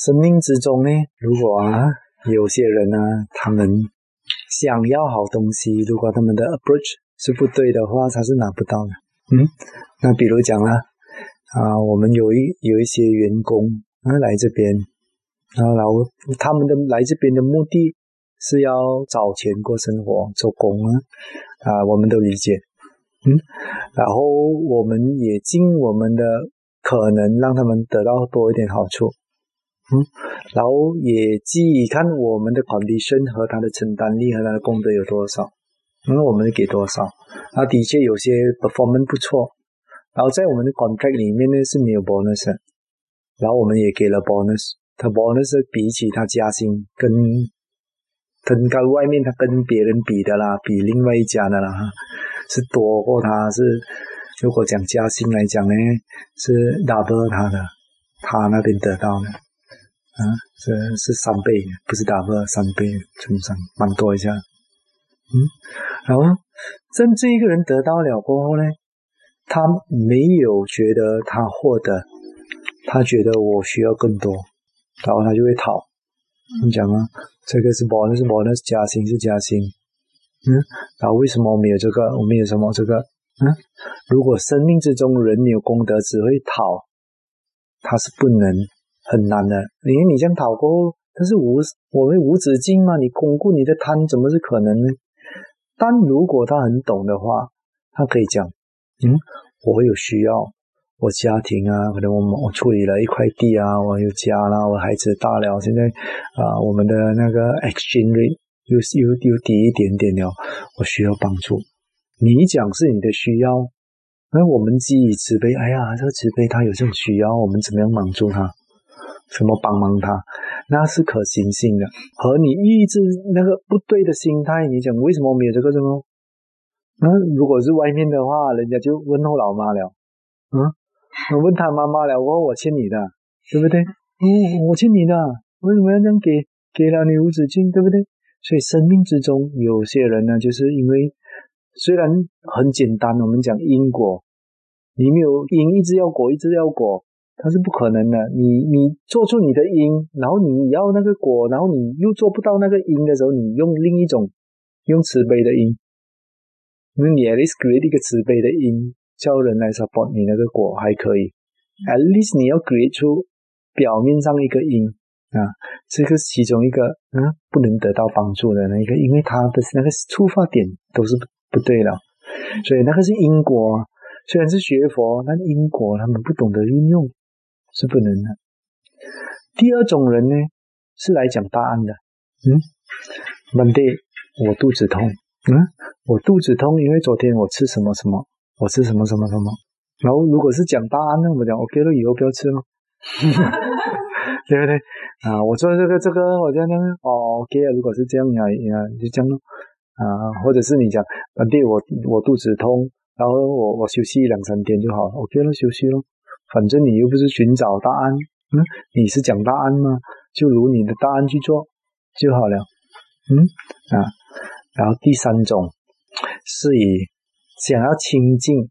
生命之中呢，如果啊有些人呢，他们想要好东西，如果他们的 approach 是不对的话，他是拿不到的。嗯，那比如讲了啊，我们有一有一些员工啊来这边，然后然后他们的来这边的目的是要找钱过生活、做工啊啊，我们都理解。嗯，然后我们也尽我们的可能让他们得到多一点好处。嗯，然后也基于看我们的 condition 和他的承担力和他的功德有多少，那我们给多少。啊，的确有些 performance 不错，然后在我们的 contract 里面呢是没有 bonus，然后我们也给了 bonus，他 bonus 比起他加薪跟跟跟外面他跟别人比的啦，比另外一家的啦，是多过他是，如果讲加薪来讲呢，是 double 他的，他那边得到的。啊，这是三倍，不是 double 三倍乘上，蛮多一下。嗯，然后真正一个人得到了过后呢，他没有觉得他获得，他觉得我需要更多，然后他就会讨。你讲啊，这个是 bonus 是 bonus，加薪是加薪。嗯，然后为什么我没有这个？我没有什么这个？嗯，如果生命之中人有功德，只会讨，他是不能。很难的，因为你这样讨过，但是无我们无止境嘛，你巩固你的贪怎么是可能呢？但如果他很懂的话，他可以讲，嗯，我有需要，我家庭啊，可能我我处理了一块地啊，我有家啦，我孩子大了，现在啊，我们的那个 exchange rate 又又又低一点点了，我需要帮助。你讲是你的需要，那我们基于慈悲，哎呀，这个慈悲他有这种需要，我们怎么样帮助他？什么帮忙他，那是可行性的。和你一直那个不对的心态，你讲为什么没有这个什么？那如果是外面的话，人家就问候老妈了。嗯，我问他妈妈了，我我欠你的，对不对？嗯，我欠你的，为什么要这样给？给了你无止境，对不对？所以生命之中有些人呢，就是因为虽然很简单，我们讲因果，你没有因，一直要果，一直要果。它是不可能的。你你做出你的因，然后你要那个果，然后你又做不到那个因的时候，你用另一种用慈悲的因，那你 at least create 一个慈悲的因，叫人来 support 你那个果还可以。at least 你要 create 出表面上一个因啊，这个其中一个嗯不能得到帮助的那一个，因为它的那个出发点都是不对了，所以那个是因果。虽然是学佛，但因果他们不懂得运用。是不能的。第二种人呢，是来讲答案的。嗯问题我肚子痛。嗯，我肚子痛，因为昨天我吃什么什么，我吃什么什么什么。然后如果是讲答案呢，我讲 OK 了，以后不要吃了，对不对？啊，我做这个这个，我这样哦 OK 啊。如果是这样呀呀，就这样咯。啊，或者是你讲本地我我肚子痛，然后我我休息两三天就好了，OK 了，休息咯。反正你又不是寻找答案，嗯，你是讲答案吗？就如你的答案去做就好了，嗯啊。然后第三种是以想要清净，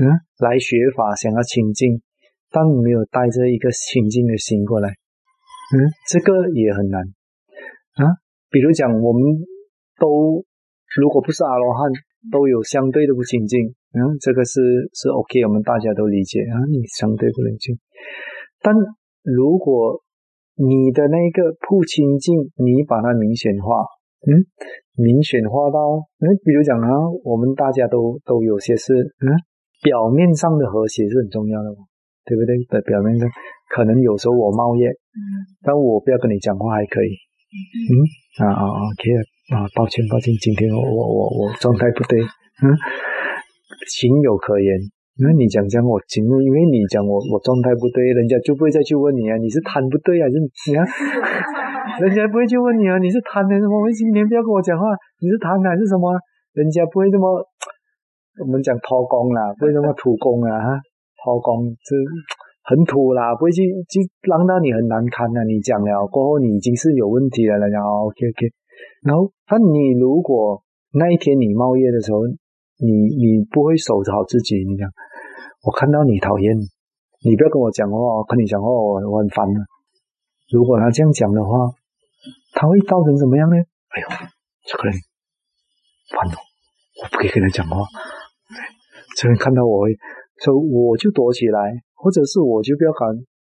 嗯，来学法想要清净，但你没有带着一个清净的心过来，嗯，这个也很难啊。比如讲，我们都如果不是阿罗汉，都有相对的不清净。嗯，这个是是 OK，我们大家都理解啊。你相对不冷静，但如果你的那个不清净，你把它明显化，嗯，明显化到，嗯，比如讲啊，我们大家都都有些是，嗯，表面上的和谐是很重要的嘛，对不对？的表面上，可能有时候我冒烟，嗯，但我不要跟你讲话还可以，嗯，啊啊 OK 啊，抱歉抱歉，今天我我我我状态不对，嗯。情有可原，那你讲讲我情，因为你讲我我状态不对，人家就不会再去问你啊，你是贪不对还是你看，人家不会去问你啊，你是贪还是什么？今天不要跟我讲话，你是贪还是什么？人家不会这么，我们讲偷工啦，不会这么土工啊，哈，偷工这很土啦，不会去去让到你很难堪啊。你讲了过后，你已经是有问题了，然后 OK OK，然后但你如果那一天你冒业的时候。你你不会守着好自己，你讲，我看到你讨厌，你不要跟我讲话，跟你讲话我我很烦的，如果他这样讲的话，他会造成怎么样呢？哎呦，这个人烦了，我不可以跟他讲话。这人看到我，说我就躲起来，或者是我就不要敢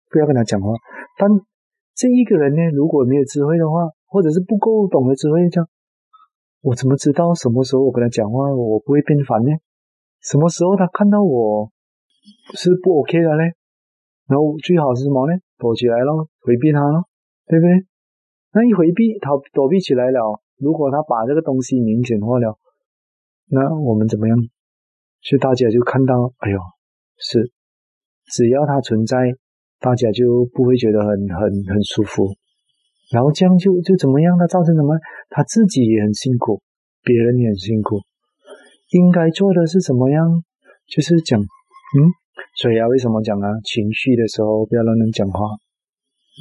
不要跟他讲话。但这一个人呢，如果没有智慧的话，或者是不够懂得智慧，这样我怎么知道什么时候我跟他讲话，我不会变烦呢？什么时候他看到我是不 OK 的呢？然后最好是什么呢？躲起来了，回避他了，对不对？那一回避，他躲避起来了。如果他把这个东西明显化了，那我们怎么样？所以大家就看到，哎呦，是，只要它存在，大家就不会觉得很很很舒服。然后这样就就怎么样？它造成什么？他自己也很辛苦，别人也很辛苦。应该做的是怎么样？就是讲，嗯，所以啊，为什么讲啊？情绪的时候不要让人讲话。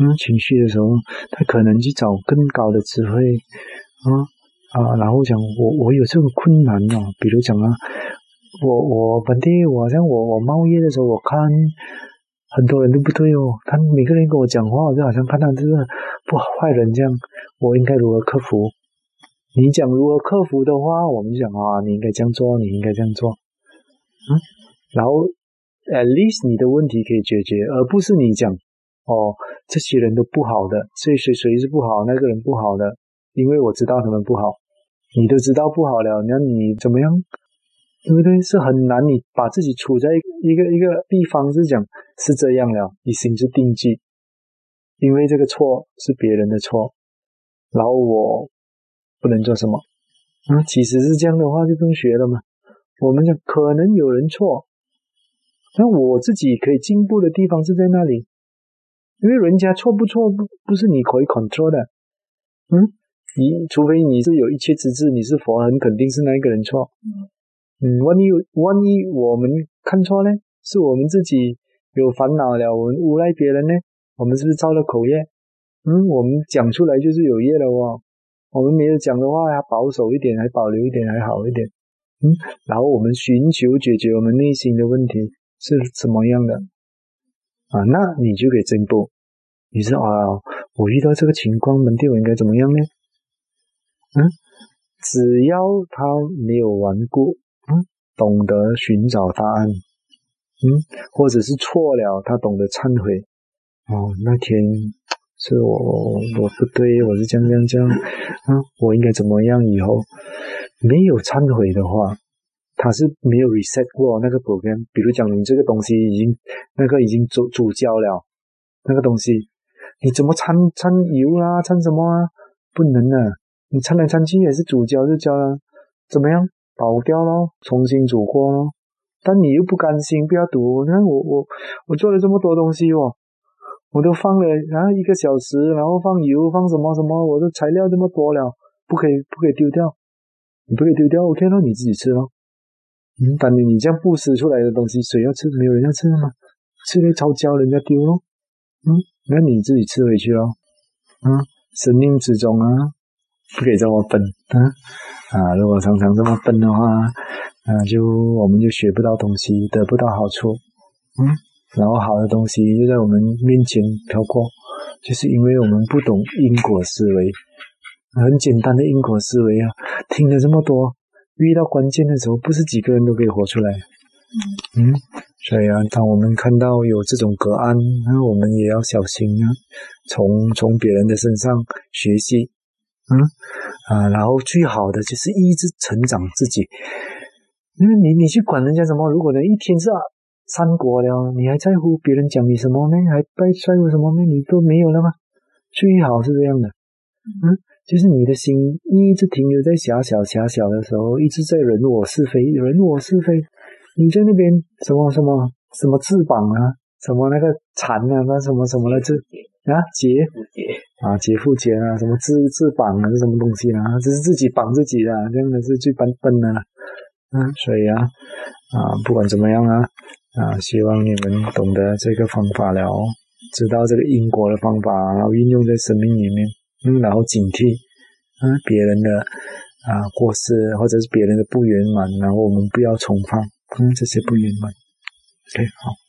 嗯，情绪的时候，他可能去找更高的智慧。啊啊，然后讲我我有这个困难哦，比如讲啊。我我本地，我好像我我冒业的时候，我看很多人都不对哦。他每个人跟我讲话，我就好像看到这个不坏人这样。我应该如何克服？你讲如何克服的话，我们讲啊，你应该这样做，你应该这样做。嗯，然后 at least 你的问题可以解决，而不是你讲哦，这些人都不好的，谁谁谁是不好，那个人不好的，因为我知道他们不好，你都知道不好了，那你怎么样？对不对？是很难，你把自己处在一个一个地方是讲是这样了，你心之定计，因为这个错是别人的错，然后我不能做什么。嗯，其实是这样的话就不用学了嘛。我们讲可能有人错，那我自己可以进步的地方是在那里，因为人家错不错不不是你可以 control 的。嗯，你除非你是有一切之智，你是佛，很肯定是那一个人错。嗯，万一万一我们看错呢？是我们自己有烦恼了，我们诬赖别人呢？我们是不是造了口业？嗯，我们讲出来就是有业了哦。我们没有讲的话，还保守一点，还保留一点，还好一点。嗯，然后我们寻求解决我们内心的问题是什么样的啊？那你就可以进步。你说啊，我遇到这个情况，门店我应该怎么样呢？嗯，只要他没有顽固。嗯懂得寻找答案，嗯，或者是错了，他懂得忏悔。哦，那天是我我不对，我是这样这样这样，啊，我应该怎么样？以后没有忏悔的话，他是没有 reset 过那个 program。比如讲，你这个东西已经那个已经煮煮焦了，那个东西你怎么掺掺油啊，掺什么啊？不能啊，你掺来掺去也是煮焦就焦了，怎么样？倒掉咯，重新煮过咯。但你又不甘心，不要赌。你看我我我做了这么多东西哦，我都放了，然后一个小时，然后放油，放什么什么，我的材料这么多了，不可以不可以丢掉，你不可以丢掉，OK 咯，你自己吃咯。嗯，但你你这样布施出来的东西，谁要吃？没有人要吃吗？吃了超焦，人家丢咯。嗯，那你自己吃回去咯。嗯，生命之中啊，不可以这么笨啊。啊，如果常常这么笨的话，那就我们就学不到东西，得不到好处，嗯，然后好的东西就在我们面前飘过，就是因为我们不懂因果思维，很简单的因果思维啊，听了这么多，遇到关键的时候，不是几个人都可以活出来，嗯，所以啊，当我们看到有这种隔岸，那我们也要小心啊，从从别人的身上学习。嗯啊，然后最好的就是一直成长自己。因为你你去管人家什么？如果呢一天是三国了，你还在乎别人讲你什么呢？还在乎什么呢？你都没有了吗？最好是这样的。嗯，就是你的心一直停留在狭小狭小的时候，一直在人我是非，人我是非。你在那边什么什么什么翅膀啊，什么那个蝉啊，那什么什么的这啊结。啊，劫富劫啊，什么自翅膀啊，是什么东西啊？这是自己绑自己的，真的是最笨笨的了。嗯，所以啊，啊，不管怎么样啊，啊，希望你们懂得这个方法了，知道这个因果的方法，然后运用在生命里面，嗯，然后警惕，啊，别人的啊过失或者是别人的不圆满，然后我们不要重犯，嗯，这些不圆满。对好。